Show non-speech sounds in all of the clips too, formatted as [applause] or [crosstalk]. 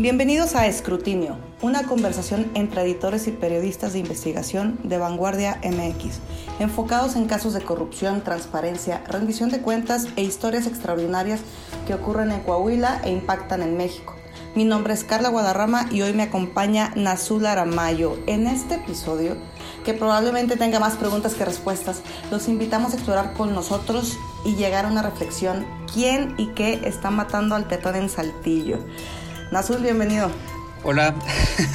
Bienvenidos a Escrutinio, una conversación entre editores y periodistas de investigación de vanguardia MX, enfocados en casos de corrupción, transparencia, rendición de cuentas e historias extraordinarias que ocurren en Coahuila e impactan en México. Mi nombre es Carla Guadarrama y hoy me acompaña Nazul Aramayo. En este episodio, que probablemente tenga más preguntas que respuestas, los invitamos a explorar con nosotros y llegar a una reflexión. ¿Quién y qué está matando al peatón en Saltillo? Nazul, bienvenido. Hola,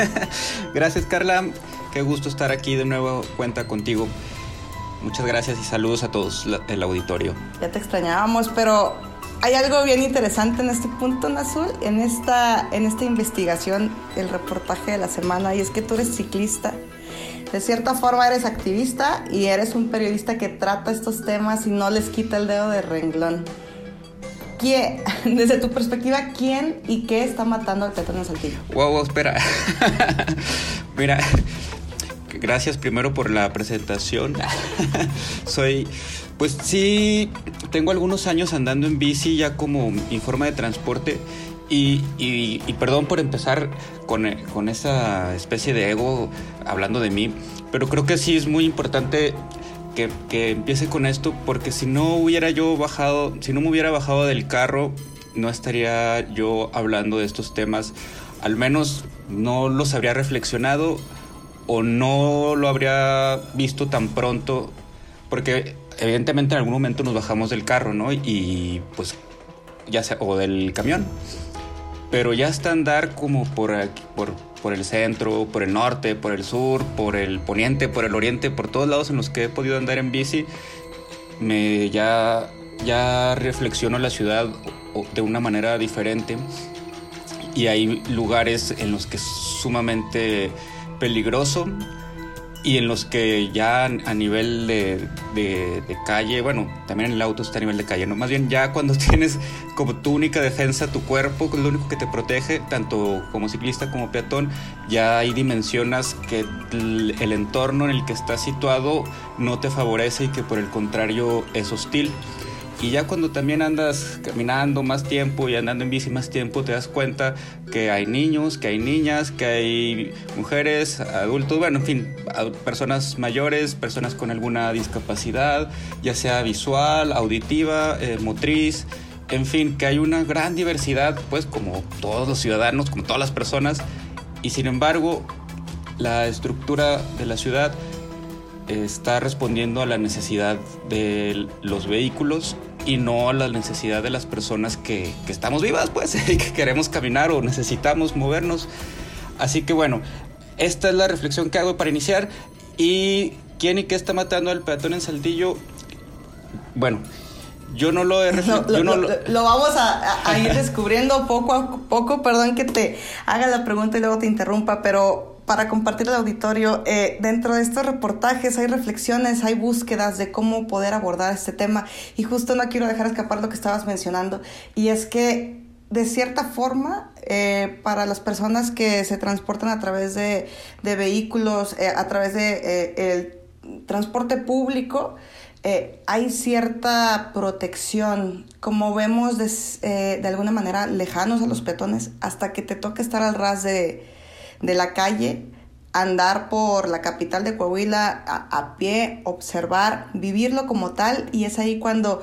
[laughs] gracias Carla, qué gusto estar aquí de nuevo cuenta contigo. Muchas gracias y saludos a todos el auditorio. Ya te extrañábamos, pero hay algo bien interesante en este punto, Nazul, en esta, en esta investigación, el reportaje de la semana, y es que tú eres ciclista. De cierta forma eres activista y eres un periodista que trata estos temas y no les quita el dedo de renglón. ¿Quién, [laughs] desde tu perspectiva, quién y qué está matando al peatón en Saltillo? Wow, wow, espera. [laughs] Mira, gracias primero por la presentación. [laughs] Soy, pues sí, tengo algunos años andando en bici ya como mi forma de transporte. Y, y, perdón por empezar con, con, esa especie de ego hablando de mí, pero creo que sí es muy importante que, empiece con esto porque si no hubiera yo bajado, si no me hubiera bajado del carro, no estaría yo hablando de estos temas, al menos no los habría reflexionado o no lo habría visto tan pronto, porque evidentemente en algún momento nos bajamos del carro, ¿no? Y pues ya sea, o del camión. Pero ya hasta andar como por, por, por el centro, por el norte, por el sur, por el poniente, por el oriente, por todos lados en los que he podido andar en bici, me ya, ya reflexiono la ciudad de una manera diferente. Y hay lugares en los que es sumamente peligroso y en los que ya a nivel de, calle, bueno, también el auto está a nivel de calle, ¿no? Más bien ya cuando [laughs] tienes como tu única defensa tu cuerpo, lo único que te protege, tanto como ciclista como peatón, ya hay dimensionas que el, el entorno en el que estás situado no te favorece y que por el contrario es hostil. Y ya cuando también andas caminando más tiempo y andando en bici más tiempo, te das cuenta que hay niños, que hay niñas, que hay mujeres, adultos, bueno, en fin, personas mayores, personas con alguna discapacidad, ya sea visual, auditiva, eh, motriz, en fin, que hay una gran diversidad, pues como todos los ciudadanos, como todas las personas, y sin embargo, la estructura de la ciudad está respondiendo a la necesidad de los vehículos y no a la necesidad de las personas que, que estamos vivas, pues, [laughs] y que queremos caminar o necesitamos movernos. Así que bueno, esta es la reflexión que hago para iniciar. ¿Y quién y qué está matando al peatón en Saltillo? Bueno, yo no lo he. [laughs] Lo, lo, lo, vamos a, a ir [laughs] descubriendo poco a poco. Perdón que te haga la pregunta y luego te interrumpa, pero para compartir el auditorio, eh, dentro de estos reportajes hay reflexiones, hay búsquedas de cómo poder abordar este tema. Y justo no quiero dejar escapar lo que estabas mencionando y es que de cierta forma eh, para las personas que se transportan a través de, vehículos, eh, a través de el transporte público, hay cierta protección, como vemos de, alguna manera lejanos a los peatones, hasta que te toca estar al ras de, de la calle, andar por la capital de Coahuila a, pie, observar, vivirlo como tal y es ahí cuando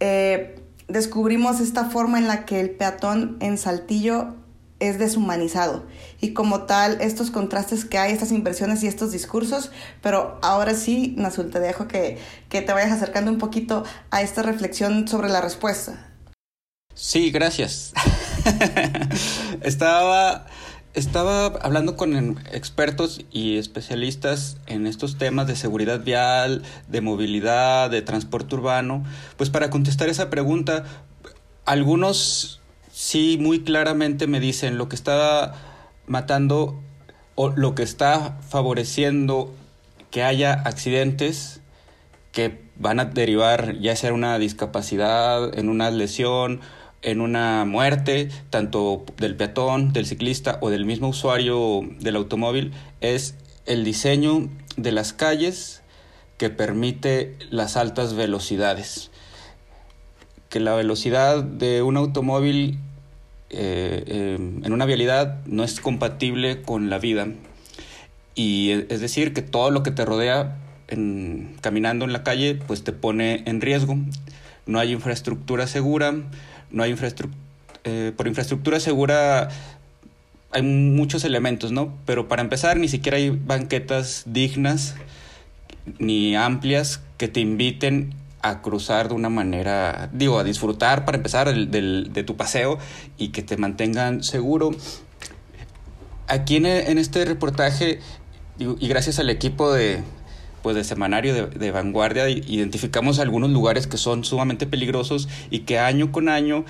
eh, descubrimos esta forma en la que el peatón en Saltillo es deshumanizado y como tal estos contrastes que hay, estas inversiones y estos discursos, pero ahora sí, Nazul, te dejo que, que te vayas acercando un poquito a esta reflexión sobre la respuesta. Sí, gracias. [laughs] Estaba estaba hablando con expertos y especialistas en estos temas de seguridad vial, de movilidad, de transporte urbano, pues para contestar esa pregunta, algunos sí muy claramente me dicen lo que está matando o lo que está favoreciendo que haya accidentes que van a derivar ya sea una discapacidad, en una lesión en una muerte, tanto del peatón, del ciclista o del mismo usuario del automóvil, es el diseño de las calles que permite las altas velocidades. que la velocidad de un automóvil eh, em, en una vialidad no es compatible con la vida. Y e, es decir, que todo lo que te rodea caminando en la calle, pues te pone en riesgo. No hay infraestructura segura, no hay infraestructura... Eh, por infraestructura segura hay muchos elementos, ¿no? Pero para empezar, ni siquiera hay banquetas dignas ni amplias que te inviten a cruzar de una manera, digo, a disfrutar para empezar de tu paseo y que te mantengan seguro. Aquí en, en este reportaje, y gracias al equipo de, pues de semanario de, vanguardia identificamos algunos lugares que son sumamente peligrosos y que año con año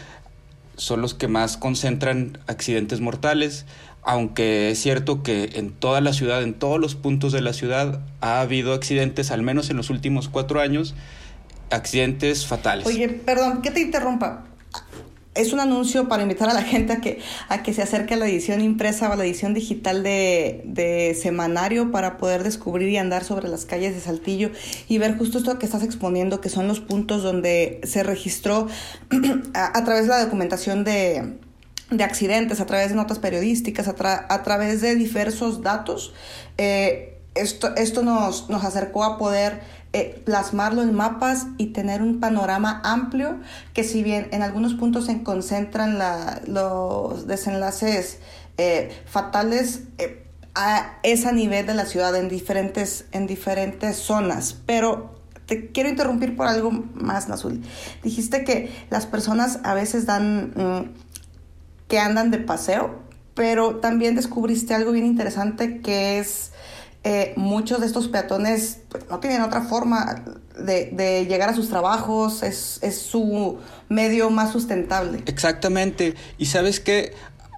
son los que más concentran accidentes mortales, aunque es cierto que en toda la ciudad, en todos los puntos de la ciudad, ha habido accidentes, al menos en los últimos cuatro años, accidentes fatales. Oye, perdón, que te interrumpa. Es un anuncio para invitar a la gente a que, a que se acerque a la edición impresa o a la edición digital de, de semanario para poder descubrir y andar sobre las calles de Saltillo y ver justo esto que estás exponiendo, que son los puntos donde se registró [clears throat] a, través de la documentación de, de accidentes, a través de notas periodísticas, a, a través de diversos datos. Eh, esto, esto nos, nos acercó a poder eh, plasmarlo en mapas y tener un panorama amplio que si bien en algunos puntos se concentran los desenlaces eh, fatales, eh, a, es a nivel de la ciudad en diferentes, en diferentes zonas. Pero te quiero interrumpir por algo más, Nazul. Dijiste que las personas a veces dan, mm, que andan de paseo, pero también descubriste algo bien interesante que es eh, muchos de estos peatones pues, no tienen otra forma de, de llegar a sus trabajos, es, es, su medio más sustentable. Exactamente. Y sabes que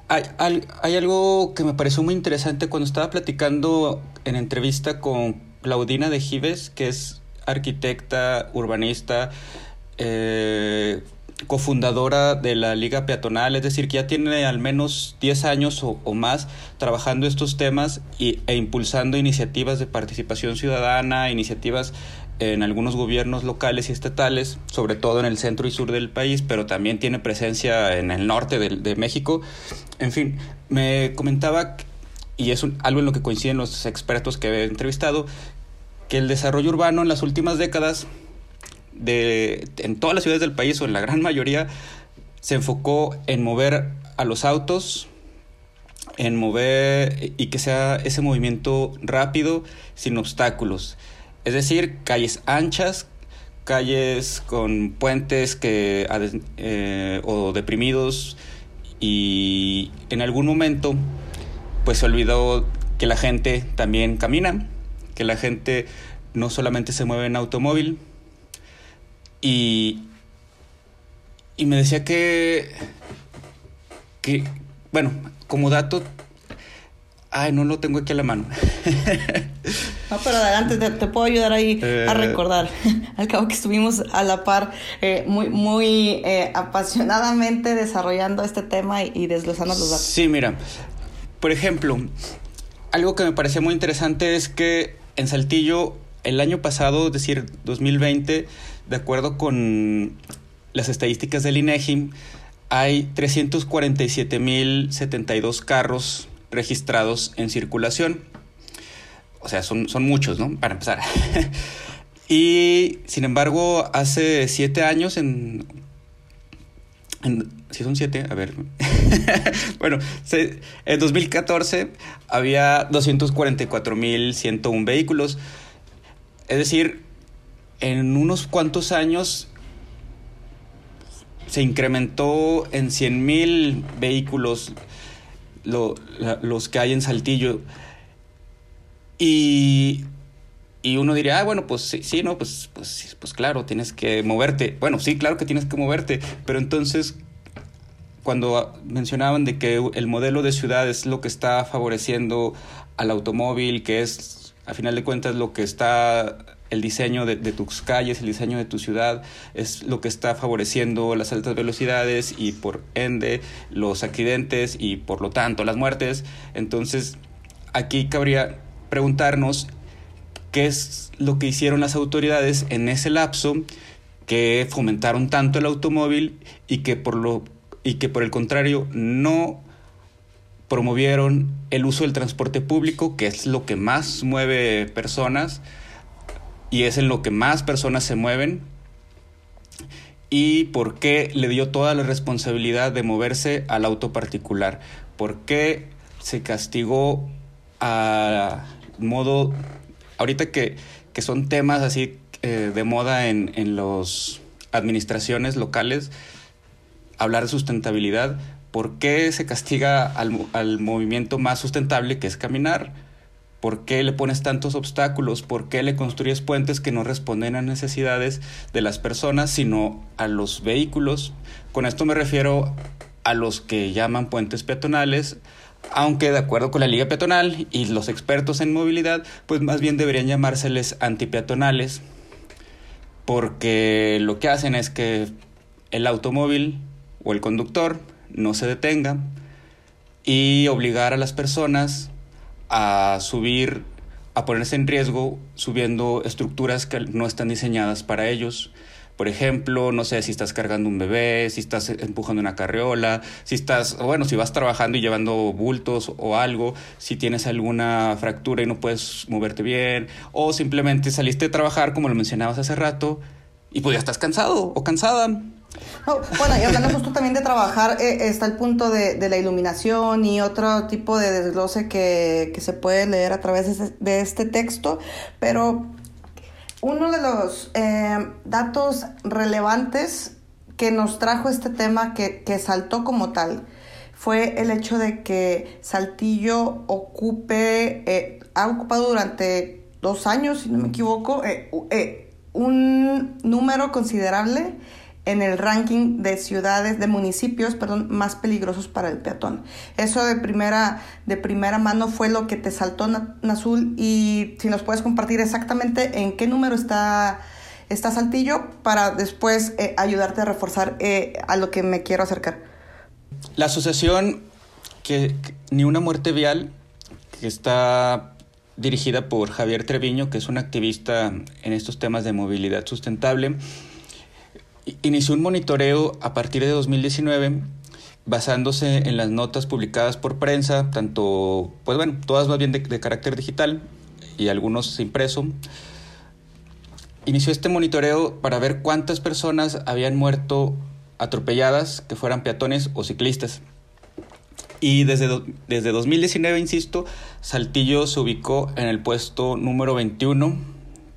hay, hay, hay, algo que me pareció muy interesante cuando estaba platicando en entrevista con Claudina de Gives, que es arquitecta, urbanista, eh, cofundadora de la Liga Peatonal, es decir, que ya tiene al menos 10 años o, más trabajando estos temas y, e impulsando iniciativas de participación ciudadana, iniciativas en algunos gobiernos locales y estatales, sobre todo en el centro y sur del país, pero también tiene presencia en el norte de, de México. En fin, me comentaba, y es un, algo en lo que coinciden los expertos que he entrevistado, que el desarrollo urbano en las últimas décadas de, en todas las ciudades del país o en la gran mayoría se enfocó en mover a los autos, en mover y que sea ese movimiento rápido sin obstáculos. Es decir, calles anchas, calles con puentes que, eh, o deprimidos y en algún momento pues se olvidó que la gente también camina, que la gente no solamente se mueve en automóvil, y, y me decía que, que, bueno, como dato, ay, no lo tengo aquí a la mano. [laughs] No, pero adelante, te, te puedo ayudar ahí eh, a recordar. [laughs] Al cabo que estuvimos a la par, eh, muy, muy eh, apasionadamente desarrollando este tema y, y desglosando los datos. Sí, mira, por ejemplo, algo que me parecía muy interesante es que en Saltillo el año pasado, es decir, 2020, de acuerdo con las estadísticas del INEGI, hay 347.072 carros registrados en circulación. O sea, son, son muchos, ¿no? Para empezar. [laughs] y, sin embargo, hace siete años, en... si son siete, a ver. [laughs] bueno, en 2014 había 244.101 vehículos. Es decir, en unos cuantos años se incrementó en 100 mil vehículos los que hay en Saltillo. Y, y uno diría, ah, bueno, pues sí, sí, no, pues, pues, pues claro, tienes que moverte. Bueno, sí, claro que tienes que moverte, pero entonces cuando mencionaban de que el modelo de ciudad es lo que está favoreciendo al automóvil, que es, a final de cuentas, lo que está el diseño de, tus calles, el diseño de tu ciudad, es lo que está favoreciendo las altas velocidades y por ende los accidentes y por lo tanto las muertes. Entonces, aquí cabría preguntarnos qué es lo que hicieron las autoridades en ese lapso que fomentaron tanto el automóvil y que por lo y que por el contrario no promovieron el uso del transporte público, que es lo que más mueve personas y es en lo que más personas se mueven. Y por qué le dio toda la responsabilidad de moverse al auto particular. ¿Por qué se castigó a modo, ahorita que, que son temas así eh, de moda en, en las administraciones locales, hablar de sustentabilidad, ¿por qué se castiga al, al, movimiento más sustentable que es caminar? ¿Por qué le pones tantos obstáculos? ¿Por qué le construyes puentes que no responden a necesidades de las personas, sino a los vehículos? Con esto me refiero a los que llaman puentes peatonales, aunque de acuerdo con la Liga Peatonal y los expertos en movilidad, pues más bien deberían llamárseles antipeatonales, porque lo que hacen es que el automóvil o el conductor no se detenga y obligar a las personas a subir, a ponerse en riesgo subiendo estructuras que no están diseñadas para ellos. Por ejemplo, no sé si estás cargando un bebé, si estás empujando una carriola, si estás, bueno, si vas trabajando y llevando bultos o algo, si tienes alguna fractura y no puedes moverte bien, o simplemente saliste de trabajar, como lo mencionabas hace rato, y pues ya estás cansado o cansada. Bueno, y hablando justo también de trabajar, eh, está el punto de, la iluminación y otro tipo de desglose que, que se puede leer a través de, este texto, pero uno de los eh, datos relevantes que nos trajo este tema que, que, saltó como tal fue el hecho de que Saltillo ocupe, eh, ha ocupado durante dos años, si no me equivoco, eh un número considerable en el ranking de ciudades, de municipios, perdón, más peligrosos para el peatón. Eso de primera, de primera mano fue lo que te saltó, Nazul, y si nos puedes compartir exactamente en qué número está, está Saltillo para después eh, ayudarte a reforzar eh, a lo que me quiero acercar. La asociación que, que, Ni una muerte vial, que está dirigida por Javier Treviño, que es un activista en estos temas de movilidad sustentable, inició un monitoreo a partir de 2019 basándose en las notas publicadas por prensa, tanto, pues bueno, todas más bien de, de carácter digital y algunos impreso. Inició este monitoreo para ver cuántas personas habían muerto atropelladas, que fueran peatones o ciclistas. Y desde, desde 2019, insisto, Saltillo se ubicó en el puesto número 21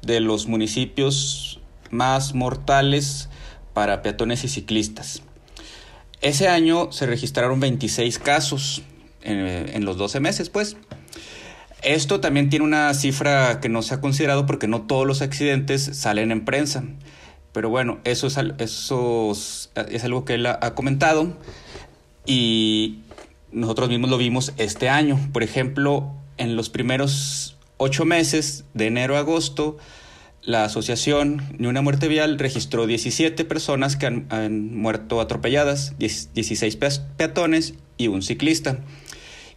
de los municipios más mortales para peatones y ciclistas. Ese año se registraron 26 casos en, en, los 12 meses, pues. Esto también tiene una cifra que no se ha considerado porque no todos los accidentes salen en prensa. Pero bueno, eso es, eso es algo que él ha, ha comentado y nosotros mismos lo vimos este año. Por ejemplo, en los primeros ocho meses, de enero a agosto, la asociación Ni una muerte vial registró 17 personas que han, muerto atropelladas, 10, 16 peatones y un ciclista.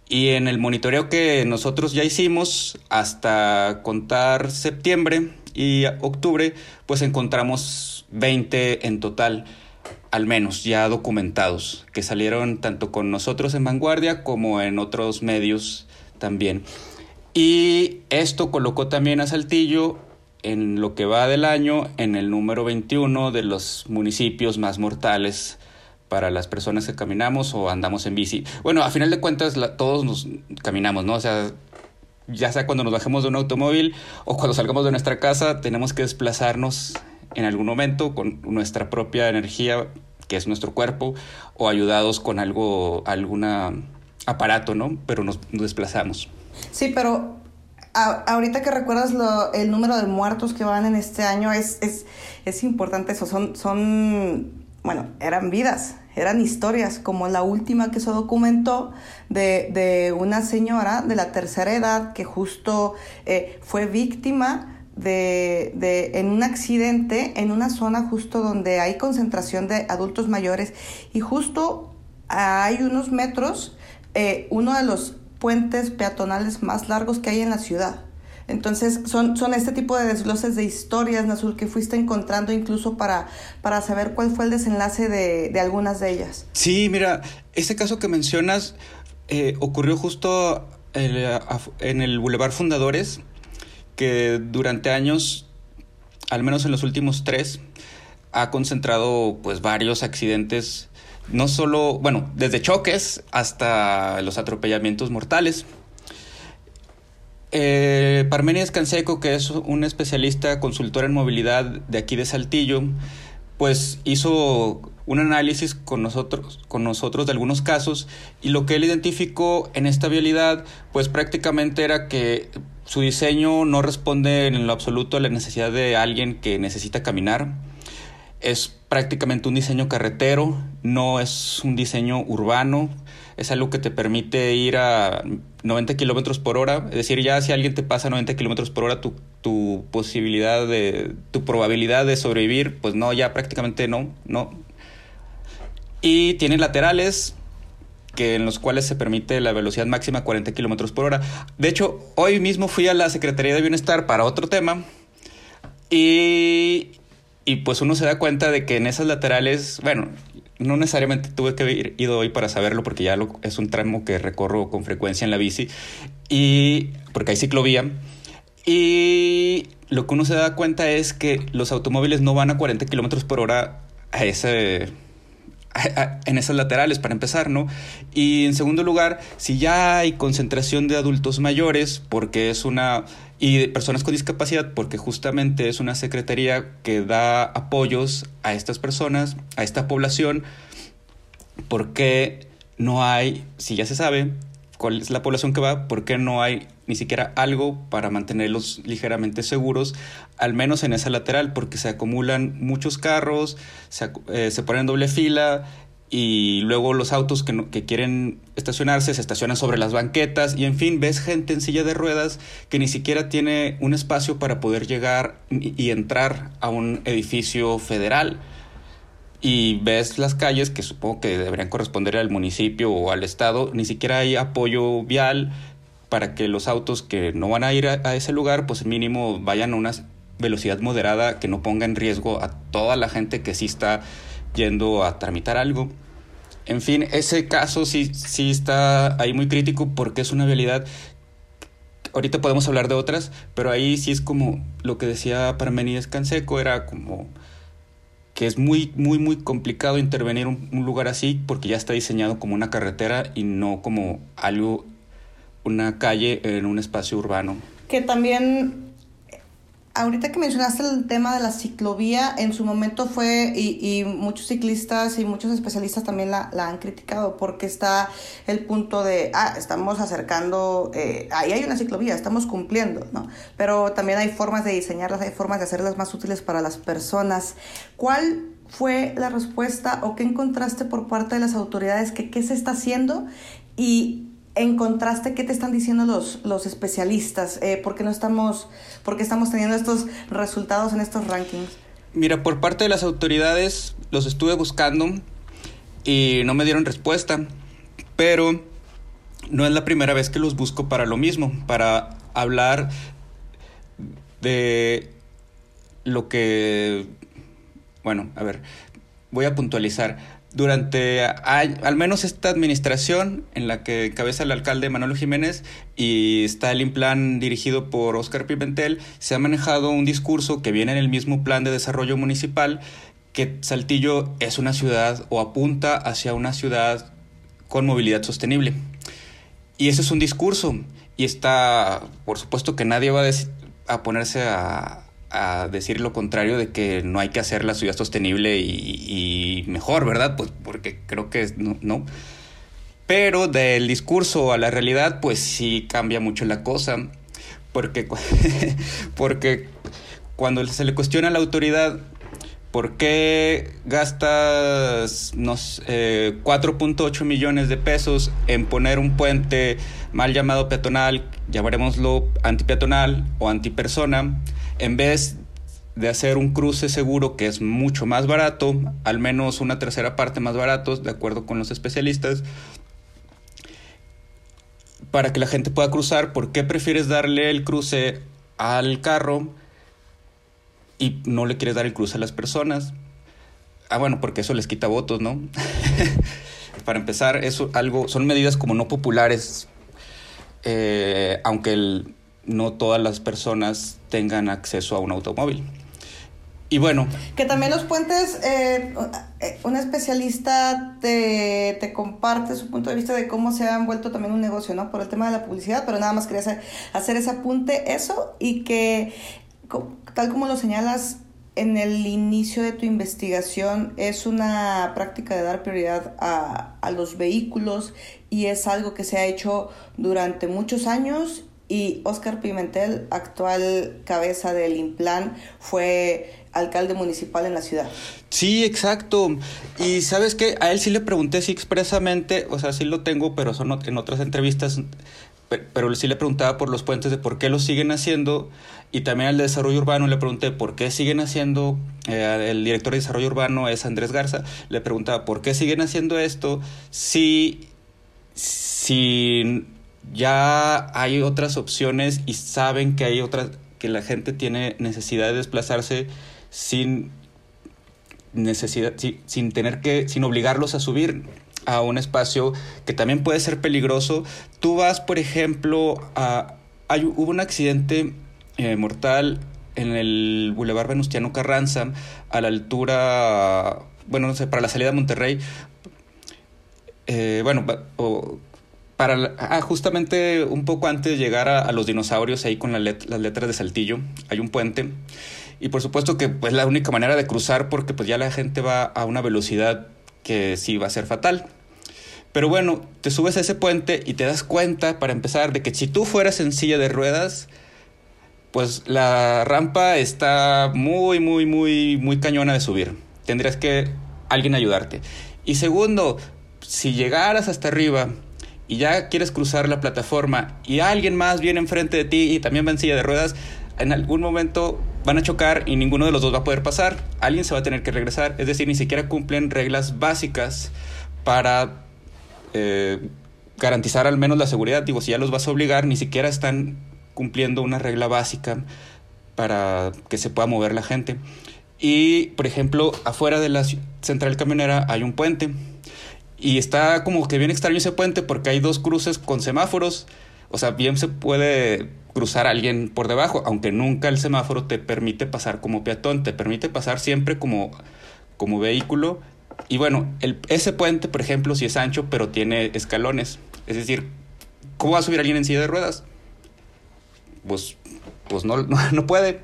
Y en el monitoreo que nosotros ya hicimos hasta contar septiembre y octubre, pues encontramos 20 en total, al menos ya documentados, que salieron tanto con nosotros en Vanguardia como en otros medios también. Y esto colocó también a Saltillo en lo que va del año en el número 21 de los municipios más mortales para las personas que caminamos o andamos en bici. Bueno, a final de cuentas todos nos caminamos, ¿no? O sea, ya sea cuando nos bajemos de un automóvil o cuando salgamos de nuestra casa, tenemos que desplazarnos en algún momento con nuestra propia energía, que es nuestro cuerpo, o ayudados con algo, algún aparato, ¿no? Pero nos desplazamos. Sí, pero ahorita que recuerdas lo, el número de muertos que van en este año, es, es, es importante eso. Son, son, bueno, eran vidas, eran historias, como la última que se documentó de, de una señora de la tercera edad que justo eh, fue víctima de, de, en un accidente en una zona justo donde hay concentración de adultos mayores y justo hay unos metros, eh, uno de los puentes peatonales más largos que hay en la ciudad. Entonces, son, son este tipo de desgloses de historias, Nazul, que fuiste encontrando incluso para, para saber cuál fue el desenlace de, de algunas de ellas. Sí, mira, este caso que mencionas eh, ocurrió justo en el Boulevard Fundadores, que durante años, al menos en los últimos tres, ha concentrado pues varios accidentes, no solo, bueno, desde choques hasta los atropellamientos mortales. Eh, Parmenides Canseco, que es un especialista consultor en movilidad de aquí de Saltillo, pues hizo un análisis con nosotros, con nosotros de algunos casos y lo que él identificó en esta vialidad, pues prácticamente era que su diseño no responde en lo absoluto a la necesidad de alguien que necesita caminar es prácticamente un diseño carretero, no es un diseño urbano, es algo que te permite ir a 90 kilómetros por hora, es decir, ya si alguien te pasa a 90 kilómetros por hora, tu, tu, posibilidad de, tu probabilidad de sobrevivir, pues no, ya prácticamente no, no. Y tiene laterales, que en los cuales se permite la velocidad máxima 40 kilómetros por hora. De hecho, hoy mismo fui a la Secretaría de Bienestar para otro tema y y pues uno se da cuenta de que en esas laterales, bueno, no necesariamente tuve que haber ido hoy para saberlo porque ya es un tramo que recorro con frecuencia en la bici y porque hay ciclovía. Y lo que uno se da cuenta es que los automóviles no van a 40 kilómetros por hora a ese, en esas laterales para empezar, ¿no? Y en segundo lugar, si ya hay concentración de adultos mayores, porque es una y de personas con discapacidad porque justamente es una secretaría que da apoyos a estas personas, a esta población, porque no hay, si ya se sabe cuál es la población que va, por qué no hay ni siquiera algo para mantenerlos ligeramente seguros, al menos en esa lateral, porque se acumulan muchos carros, se, eh, ponen en doble fila, y luego los autos que, que, quieren estacionarse se estacionan sobre las banquetas y en fin, ves gente en silla de ruedas que ni siquiera tiene un espacio para poder llegar y entrar a un edificio federal. Y ves las calles que supongo que deberían corresponder al municipio o al estado, ni siquiera hay apoyo vial para que los autos que no van a ir a, ese lugar, pues mínimo vayan a una velocidad moderada que no ponga en riesgo a toda la gente que sí está yendo a tramitar algo. En fin, ese caso sí, sí está ahí muy crítico porque es una realidad. Ahorita podemos hablar de otras, pero ahí sí es como lo que decía Parmenides Canseco, era como que es muy, muy, muy complicado intervenir un, un lugar así porque ya está diseñado como una carretera y no como algo, una calle en un espacio urbano. Que también ahorita que mencionaste el tema de la ciclovía, en su momento fue, y, muchos ciclistas y muchos especialistas también la, han criticado, porque está el punto de, ah, estamos acercando, eh, ahí hay una ciclovía, estamos cumpliendo, ¿no? Pero también hay formas de diseñarlas, hay formas de hacerlas más útiles para las personas. ¿Cuál fue la respuesta o qué encontraste por parte de las autoridades que qué se está haciendo y en contraste, ¿qué te están diciendo los, los especialistas? Eh, ¿Por qué no estamos, por qué estamos teniendo estos resultados en estos rankings? Mira, por parte de las autoridades los estuve buscando y no me dieron respuesta, pero no es la primera vez que los busco para lo mismo, para hablar de lo que, bueno, a ver, voy a puntualizar durante al menos esta administración en la que encabeza el alcalde Manuel Jiménez y está el plan dirigido por Oscar Pimentel, se ha manejado un discurso que viene en el mismo plan de desarrollo municipal que Saltillo es una ciudad o apunta hacia una ciudad con movilidad sostenible. Y ese es un discurso y está, por supuesto que nadie va a ponerse a, a decir lo contrario de que no hay que hacer la ciudad sostenible y, mejor, ¿verdad? Pues porque creo que no. Pero del discurso a la realidad, pues sí cambia mucho la cosa. Porque, [laughs] porque cuando se le cuestiona a la autoridad por qué gastas unos 4.8 millones de pesos en poner un puente mal llamado peatonal, llamaremoslo antipeatonal o antipersona, en vez de hacer un cruce seguro que es mucho más barato, al menos una tercera parte más barato, de acuerdo con los especialistas, para que la gente pueda cruzar, ¿por qué prefieres darle el cruce al carro y no le quieres dar el cruce a las personas. Ah, bueno, porque eso les quita votos, ¿no? [laughs] Para empezar, eso algo, son medidas como no populares, eh, aunque no todas las personas tengan acceso a un automóvil. Y bueno. Que también los puentes, eh, eh, un especialista te, te, comparte su punto de vista de cómo se han vuelto también un negocio, ¿no? Por el tema de la publicidad, pero nada más quería hacer, hacer ese apunte, eso, y que, tal como lo señalas en el inicio de tu investigación, es una práctica de dar prioridad a, a los vehículos y es algo que se ha hecho durante muchos años y Oscar Pimentel, actual cabeza del Implan, fue alcalde municipal en la ciudad. Sí, exacto. Y sabes qué, a él sí le pregunté si expresamente, o sea, sí lo tengo, pero son en otras entrevistas, pero sí le preguntaba por los puentes de por qué lo siguen haciendo. Y también al de desarrollo urbano le pregunté por qué siguen haciendo, eh, el director de desarrollo urbano es Andrés Garza, le preguntaba por qué siguen haciendo esto si, si ya hay otras opciones y saben que hay otras que la gente tiene necesidad de desplazarse sin necesidad sin tener que sin obligarlos a subir a un espacio que también puede ser peligroso. Tú vas por ejemplo a hay, hubo un accidente eh, mortal en el Boulevard Venustiano Carranza a la altura bueno no sé para la salida de Monterrey. Eh, bueno o, para ah, justamente un poco antes de llegar a, los dinosaurios ahí con las letras de Saltillo hay un puente. Y por supuesto que pues la única manera de cruzar porque pues ya la gente va a una velocidad que sí va a ser fatal. Pero bueno te subes a ese puente y te das cuenta para empezar de que si tú fueras en silla de ruedas pues la rampa está muy muy muy muy cañona de subir. Tendrías que alguien ayudarte. Y segundo si llegaras hasta arriba y ya quieres cruzar la plataforma y alguien más viene enfrente de ti y también va en silla de ruedas, en algún momento van a chocar y ninguno de los dos va a poder pasar. Alguien se va a tener que regresar. Es decir, ni siquiera cumplen reglas básicas para eh, garantizar al menos la seguridad. Digo, si ya los vas a obligar, ni siquiera están cumpliendo una regla básica para que se pueda mover la gente. Y, por ejemplo, afuera de la central camionera hay un puente y está como que bien extraño ese puente porque hay dos cruces con semáforos. O sea, bien se puede cruzar alguien por debajo, aunque nunca el semáforo te permite pasar como peatón, te permite pasar siempre como, como vehículo. Y bueno, el, ese puente, por ejemplo, sí es ancho, pero tiene escalones. Es decir, ¿cómo va a subir alguien en silla de ruedas? Pues, pues no, [laughs] no puede.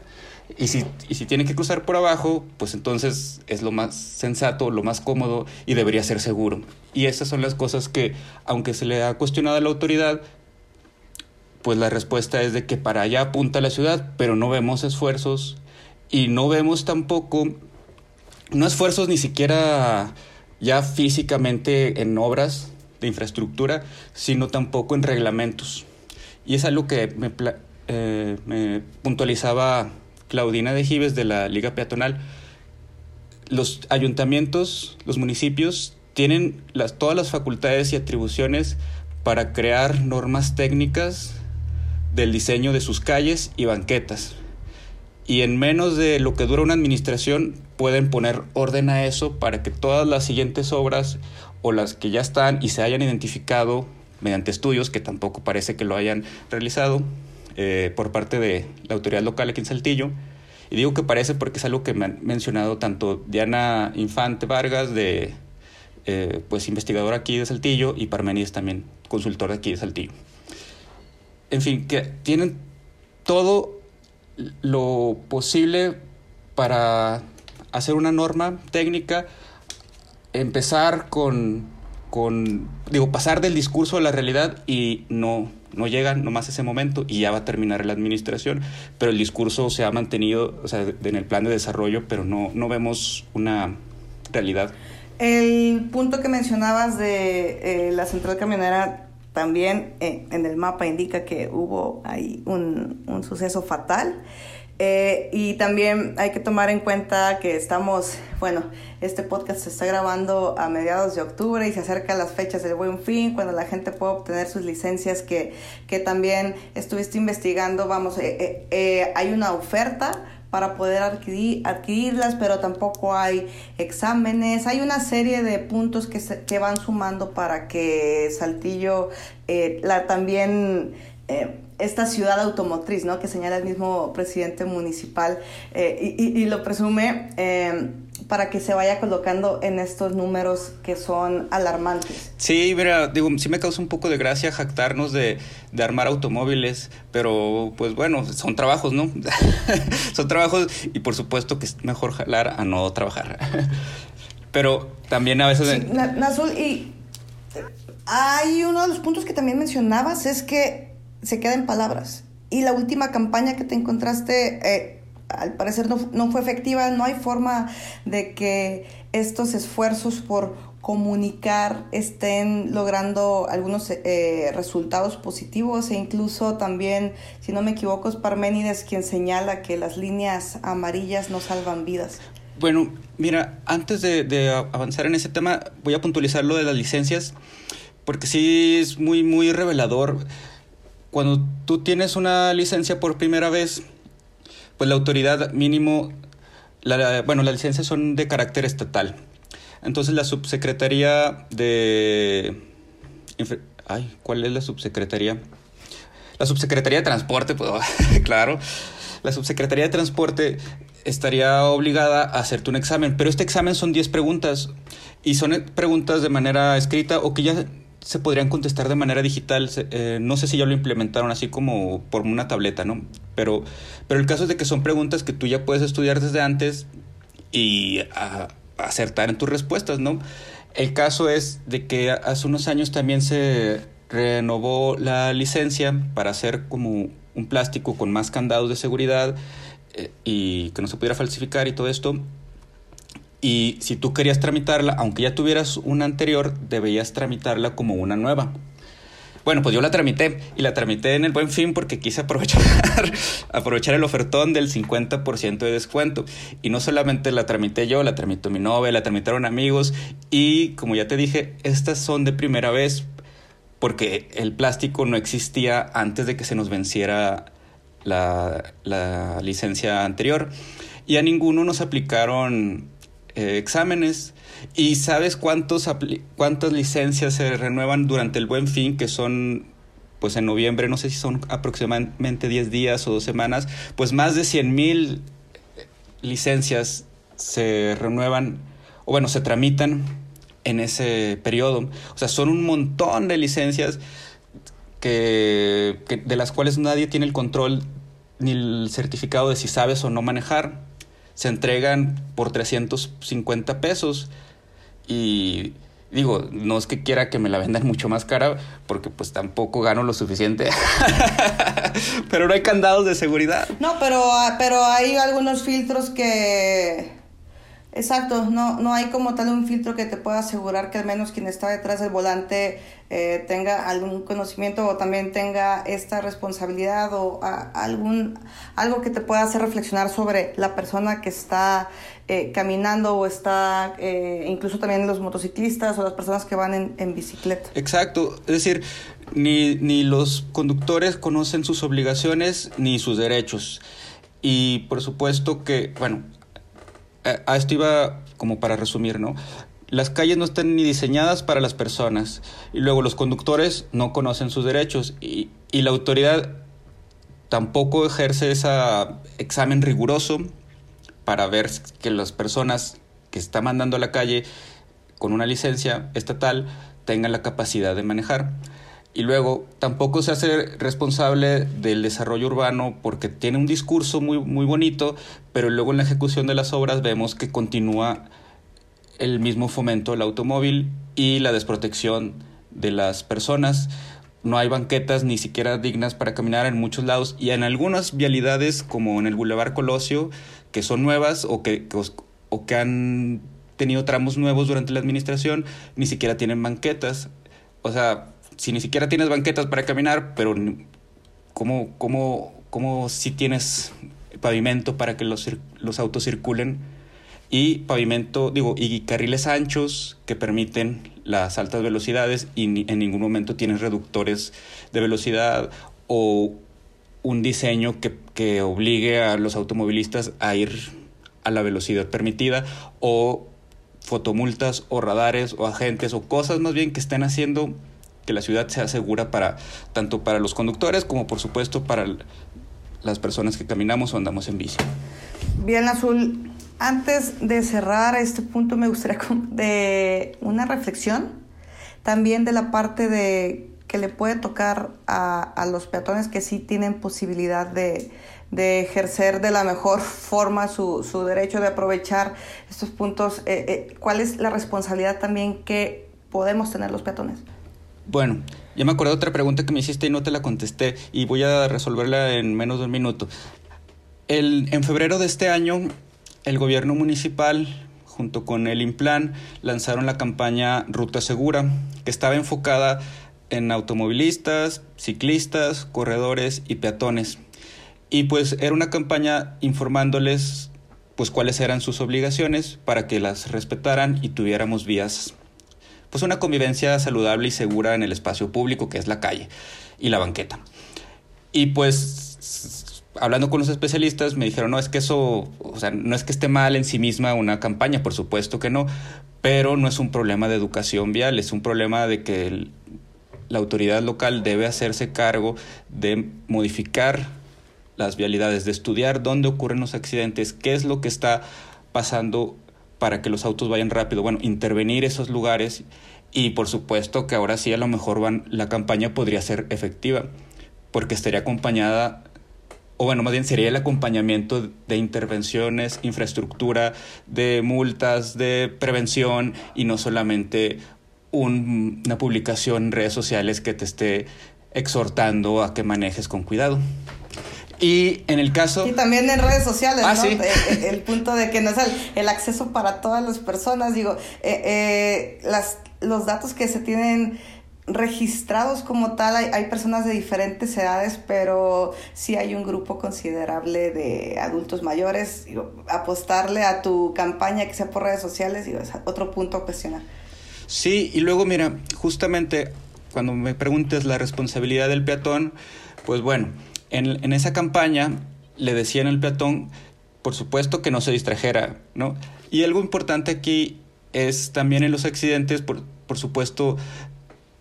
Y si, y si tiene que cruzar por abajo, pues entonces es lo más sensato, lo más cómodo y debería ser seguro. Y esas son las cosas que, aunque se le ha cuestionado a la autoridad, pues la respuesta es de que para allá apunta la ciudad, pero no vemos esfuerzos y no vemos tampoco, no esfuerzos ni siquiera ya físicamente en obras de infraestructura, sino tampoco en reglamentos. Y es algo que me, eh, me puntualizaba Claudina de Gives de la Liga Peatonal, los ayuntamientos, los municipios tienen las, todas las facultades y atribuciones para crear normas técnicas del diseño de sus calles y banquetas. Y en menos de lo que dura una administración pueden poner orden a eso para que todas las siguientes obras o las que ya están y se hayan identificado mediante estudios, que tampoco parece que lo hayan realizado, eh, por parte de la autoridad local aquí en Saltillo. Y digo que parece porque es algo que me han mencionado tanto Diana Infante Vargas, de, eh, pues investigadora aquí de Saltillo, y Parmenides también, consultor de aquí de Saltillo. En fin, que tienen todo lo posible para hacer una norma técnica, empezar con, con, digo, pasar del discurso a la realidad y no no llegan nomás ese momento y ya va a terminar la administración, pero el discurso se ha mantenido o sea, en el plan de desarrollo, pero no, no vemos una realidad. El punto que mencionabas de eh, la central camionera también eh, en el mapa indica que hubo ahí un, un suceso fatal. Eh, y también hay que tomar en cuenta que estamos, bueno, este podcast se está grabando a mediados de octubre y se acerca las fechas del buen fin, cuando la gente puede obtener sus licencias que, que también estuviste investigando. Vamos, eh, eh, hay una oferta para poder adquirir, adquirirlas, pero tampoco hay exámenes. Hay una serie de puntos que, se, que van sumando para que Saltillo la también esta ciudad automotriz, ¿no? Que señala el mismo presidente municipal eh, y, lo presume eh, para que se vaya colocando en estos números que son alarmantes. Sí, mira, digo, sí me causa un poco de gracia jactarnos de, de armar automóviles, pero pues bueno, son trabajos, ¿no? [laughs] son trabajos y por supuesto que es mejor jalar a no trabajar. [laughs] pero también a veces... Sí, Nazul, y hay uno de los puntos que también mencionabas, es que se queda en palabras. Y la última campaña que te encontraste, eh, al parecer no, fue efectiva, no hay forma de que estos esfuerzos por comunicar estén logrando algunos eh, resultados positivos e incluso también, si no me equivoco, es Parménides quien señala que las líneas amarillas no salvan vidas. Bueno, mira, antes de, de avanzar en ese tema, voy a puntualizar lo de las licencias, porque sí es muy, muy revelador cuando tú tienes una licencia por primera vez, pues la autoridad mínimo, la, bueno, las licencias son de carácter estatal. Entonces la subsecretaría de... Ay, ¿cuál es la subsecretaría? La subsecretaría de Transporte, pues, [laughs] claro. La subsecretaría de Transporte estaría obligada a hacerte un examen, pero este examen son 10 preguntas y son preguntas de manera escrita o que ya se podrían contestar de manera digital. Eh, no sé si ya lo implementaron así como por una tableta, ¿no? Pero, pero el caso es de que son preguntas que tú ya puedes estudiar desde antes y acertar en tus respuestas, ¿no? El caso es de que hace unos años también se renovó la licencia para hacer como un plástico con más candados de seguridad eh, y que no se pudiera falsificar y todo esto. Y si tú querías tramitarla, aunque ya tuvieras una anterior, debías tramitarla como una nueva. Bueno, pues yo la tramité y la tramité en el buen fin porque quise aprovechar, [laughs] aprovechar el ofertón del 50% de descuento. Y no solamente la tramité yo, la tramitó mi novia, la tramitaron amigos y como ya te dije, estas son de primera vez porque el plástico no existía antes de que se nos venciera la, la licencia anterior. Y a ninguno nos aplicaron eh, exámenes. ¿Y sabes cuántos cuántas licencias se renuevan durante el buen fin, que son pues en noviembre, no sé si son aproximadamente 10 días o dos semanas, pues más de 100 mil licencias se renuevan, o bueno, se tramitan en ese periodo. O sea, son un montón de licencias que, de las cuales nadie tiene el control ni el certificado de si sabes o no manejar se entregan por 350 pesos y digo, no es que quiera que me la vendan mucho más cara porque pues tampoco gano lo suficiente. [laughs] pero no hay candados de seguridad. No, pero, pero hay algunos filtros que Exacto, no, no hay como tal un filtro que te pueda asegurar que al menos quien está detrás del volante eh, tenga algún conocimiento o también tenga esta responsabilidad o algún algo que te pueda hacer reflexionar sobre la persona que está eh, caminando o está eh, incluso también los motociclistas o las personas que van en, en bicicleta. Exacto, es decir, ni, ni los conductores conocen sus obligaciones ni sus derechos. Y por supuesto que, bueno, a esto iba como para resumir, ¿no? Las calles no están ni diseñadas para las personas y luego los conductores no conocen sus derechos y, la autoridad tampoco ejerce ese examen riguroso para ver que las personas que está mandando a la calle con una licencia estatal tengan la capacidad de manejar. Y luego tampoco se hace responsable del desarrollo urbano porque tiene un discurso muy, muy bonito, pero luego en la ejecución de las obras vemos que continúa el mismo fomento del automóvil y la desprotección de las personas. No hay banquetas ni siquiera dignas para caminar en muchos lados y en algunas vialidades como en el Boulevard Colosio, que son nuevas o que, o que han tenido tramos nuevos durante la administración, ni siquiera tienen banquetas. O sea, si ni siquiera tienes banquetas para caminar, pero ¿cómo, cómo, cómo si tienes pavimento para que los, los autos circulen y pavimento, digo, y carriles anchos que permiten las altas velocidades y en ningún momento tienes reductores de velocidad o un diseño que, que obligue a los automovilistas a ir a la velocidad permitida o fotomultas o radares o agentes o cosas más bien que estén haciendo que la ciudad sea segura para tanto para los conductores como por supuesto para las personas que caminamos o andamos en bici. Bien, Azul, antes de cerrar este punto me gustaría de una reflexión también de la parte de que le puede tocar a, a los peatones que sí tienen posibilidad de, de ejercer de la mejor forma su, su, derecho de aprovechar estos puntos. Eh, eh, ¿Cuál es la responsabilidad también que podemos tener los peatones? Bueno, ya me acuerdo de otra pregunta que me hiciste y no te la contesté y voy a resolverla en menos de un minuto. El, en febrero de este año el gobierno municipal junto con el Implan lanzaron la campaña Ruta Segura, que estaba enfocada en automovilistas, ciclistas, corredores y peatones. Y pues era una campaña informándoles pues cuáles eran sus obligaciones para que las respetaran y tuviéramos vías pues una convivencia saludable y segura en el espacio público que es la calle y la banqueta. Y pues hablando con los especialistas me dijeron, no, es que eso, o sea, no es que esté mal en sí misma una campaña, por supuesto que no, pero no es un problema de educación vial, es un problema de que la autoridad local debe hacerse cargo de modificar las vialidades, de estudiar dónde ocurren los accidentes, qué es lo que está pasando para que los autos vayan rápido, bueno, intervenir esos lugares y por supuesto que ahora sí a lo mejor van, la campaña podría ser efectiva porque estaría acompañada o bueno, más bien sería el acompañamiento de intervenciones, infraestructura, de multas, de prevención y no solamente una publicación en redes sociales que te esté exhortando a que manejes con cuidado. Y en el caso... Y también en redes sociales, ah, ¿no? El, punto de que no es el, acceso para todas las personas, digo, eh, eh, las, los datos que se tienen registrados como tal, hay, hay, personas de diferentes edades, pero sí hay un grupo considerable de adultos mayores. apostarle a tu campaña que sea por redes sociales es otro punto a cuestionar. Sí, y luego mira, justamente cuando me preguntes la responsabilidad del peatón, pues bueno, en, en esa campaña le decían al peatón, por supuesto que no se distrajera, ¿no? Y algo importante aquí es también en los accidentes, por, por supuesto,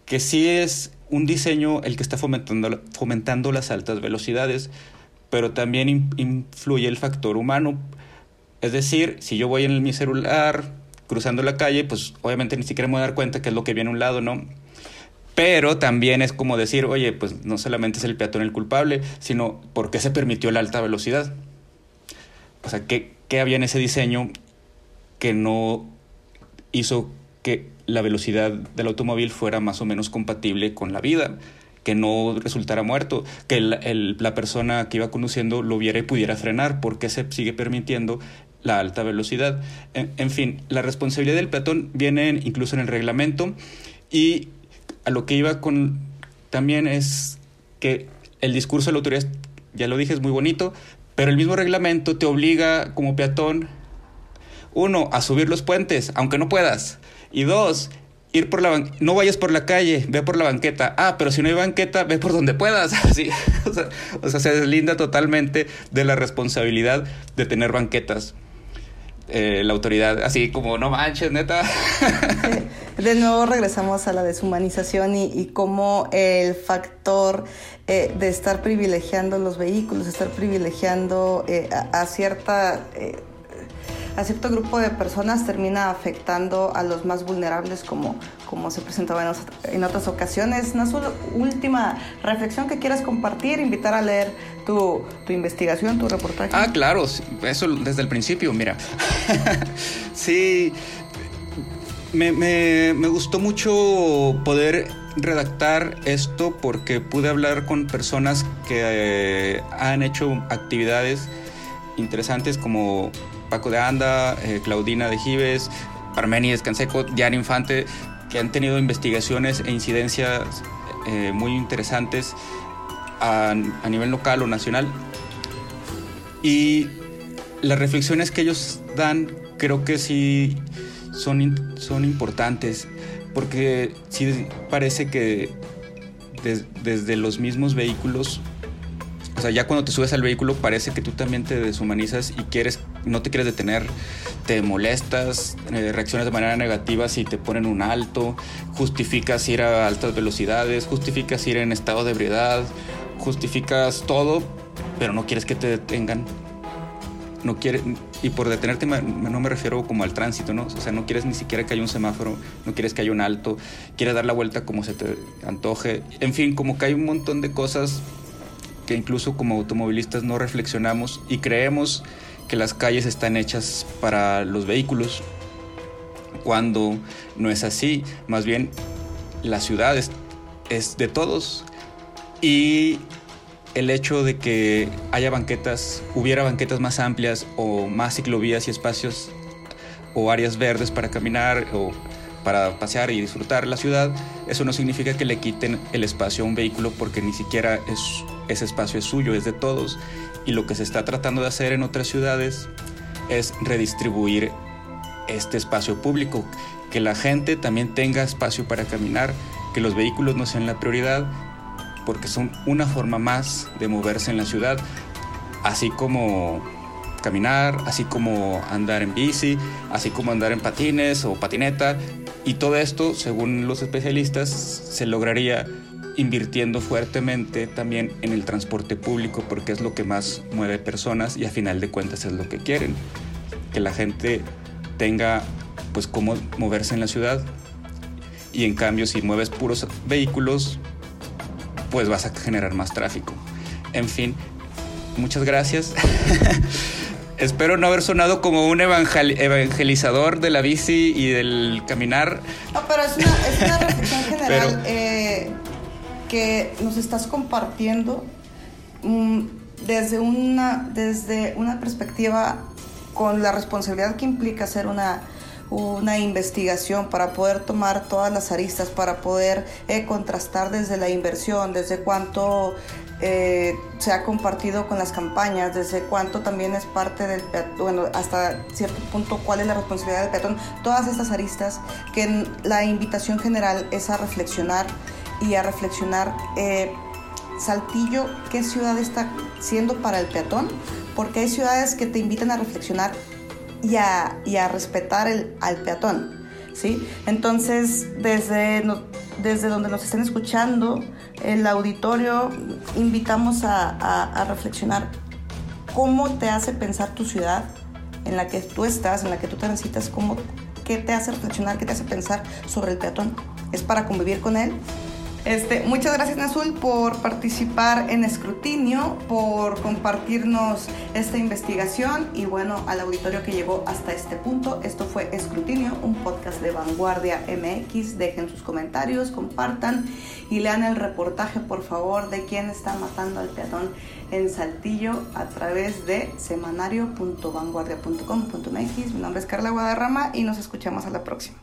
que sí es un diseño el que está fomentando, fomentando las altas velocidades, pero también influye el factor humano. Es decir, si yo voy en mi celular cruzando la calle, pues obviamente ni siquiera me voy a dar cuenta que es lo que viene a un lado, ¿no? Pero también es como decir, oye, pues no solamente es el peatón el culpable, sino por qué se permitió la alta velocidad. O sea, ¿qué, qué había en ese diseño que no hizo que la velocidad del automóvil fuera más o menos compatible con la vida, que no resultara muerto, que la persona que iba conduciendo lo viera y pudiera frenar, porque se sigue permitiendo la alta velocidad. En, fin, la responsabilidad del peatón viene incluso en el reglamento y a lo que iba con también es que el discurso de la autoridad, ya lo dije, es muy bonito, pero el mismo reglamento te obliga como peatón, uno, a subir los puentes, aunque no puedas. Y dos, ir por la no vayas por la calle, ve por la banqueta. Ah, pero si no hay banqueta, ve por donde puedas. [laughs] Así, o sea, se deslinda totalmente de la responsabilidad de tener banquetas. Eh, la autoridad, así como no manches, neta. [laughs] De nuevo regresamos a la deshumanización y, cómo el factor eh, de estar privilegiando los vehículos, estar privilegiando eh, a, cierta a cierto grupo de personas termina afectando a los más vulnerables como, como se presentaba en, otras ocasiones. Una última reflexión que quieras compartir, invitar a leer tu, tu investigación, tu reportaje. Ah, claro, eso desde el principio, mira. [laughs] sí, me, me, gustó mucho poder redactar esto porque pude hablar con personas que eh, han hecho actividades interesantes como Paco de Anda, eh, Claudina de Gives, Armenides Canseco, Diana Infante, que han tenido investigaciones e incidencias eh, muy interesantes a, nivel local o nacional. Y las reflexiones que ellos dan creo que sí son, son importantes, porque sí parece que desde los mismos vehículos, o sea, ya cuando te subes al vehículo parece que tú también te deshumanizas y quieres, no te quieres detener, te molestas, eh, reaccionas de manera negativa si te ponen un alto, justificas ir a altas velocidades, justificas ir en estado de ebriedad, justificas todo, pero no quieres que te detengan. No quiere, y por detenerte no me refiero como al tránsito, ¿no? O sea, no quieres ni siquiera que haya un semáforo, no quieres que haya un alto, quieres dar la vuelta como se te antoje. En fin, como que hay un montón de cosas que incluso como automovilistas no reflexionamos y creemos que las calles están hechas para los vehículos, cuando no es así, más bien la ciudad es, es de todos. Y el hecho de que haya banquetas, hubiera banquetas más amplias o más ciclovías y espacios o áreas verdes para caminar o para pasear y disfrutar la ciudad, eso no significa que le quiten el espacio a un vehículo porque ni siquiera es, ese espacio es suyo, es de todos. Y lo que se está tratando de hacer en otras ciudades es redistribuir este espacio público, que la gente también tenga espacio para caminar, que los vehículos no sean la prioridad porque son una forma más de moverse en la ciudad, así como caminar, así como andar en bici, así como andar en patines o patineta. Y todo esto, según los especialistas, se lograría invirtiendo fuertemente también en el transporte público porque es lo que más mueve personas y a final de cuentas es lo que quieren. Que la gente tenga pues cómo moverse en la ciudad y en cambio si mueves puros vehículos pues vas a generar más tráfico. En fin, muchas gracias. [laughs] Espero no haber sonado como un evangelizador de la bici y del caminar. No, pero es una, [laughs] reflexión general eh, que nos estás compartiendo mm, desde, una, desde una perspectiva con la responsabilidad que implica hacer una una investigación para poder tomar todas las aristas, para poder eh, contrastar desde la inversión, desde cuánto eh, se ha compartido con las campañas, desde cuánto también es parte del peatón, bueno, hasta cierto punto cuál es la responsabilidad del peatón, todas estas aristas que la invitación general es a reflexionar y a reflexionar. Eh, Saltillo, ¿qué ciudad está siendo para el peatón? Porque hay ciudades que te invitan a reflexionar y a, respetar al peatón. ¿sí? Entonces, desde, desde donde nos estén escuchando, el auditorio, invitamos a, reflexionar cómo te hace pensar tu ciudad en la que tú estás, en la que tú transitas, cómo, qué te hace reflexionar, qué te hace pensar sobre el peatón. ¿Es para convivir con él? Este, muchas gracias Nazul por participar en escrutinio, por compartirnos esta investigación y bueno, al auditorio que llegó hasta este punto. Esto fue Escrutinio, un podcast de Vanguardia MX. Dejen sus comentarios, compartan y lean el reportaje por favor de quién está matando al peatón en Saltillo a través de semanario.vanguardia.com.mx. Mi nombre es Carla Guadarrama y nos escuchamos a la próxima.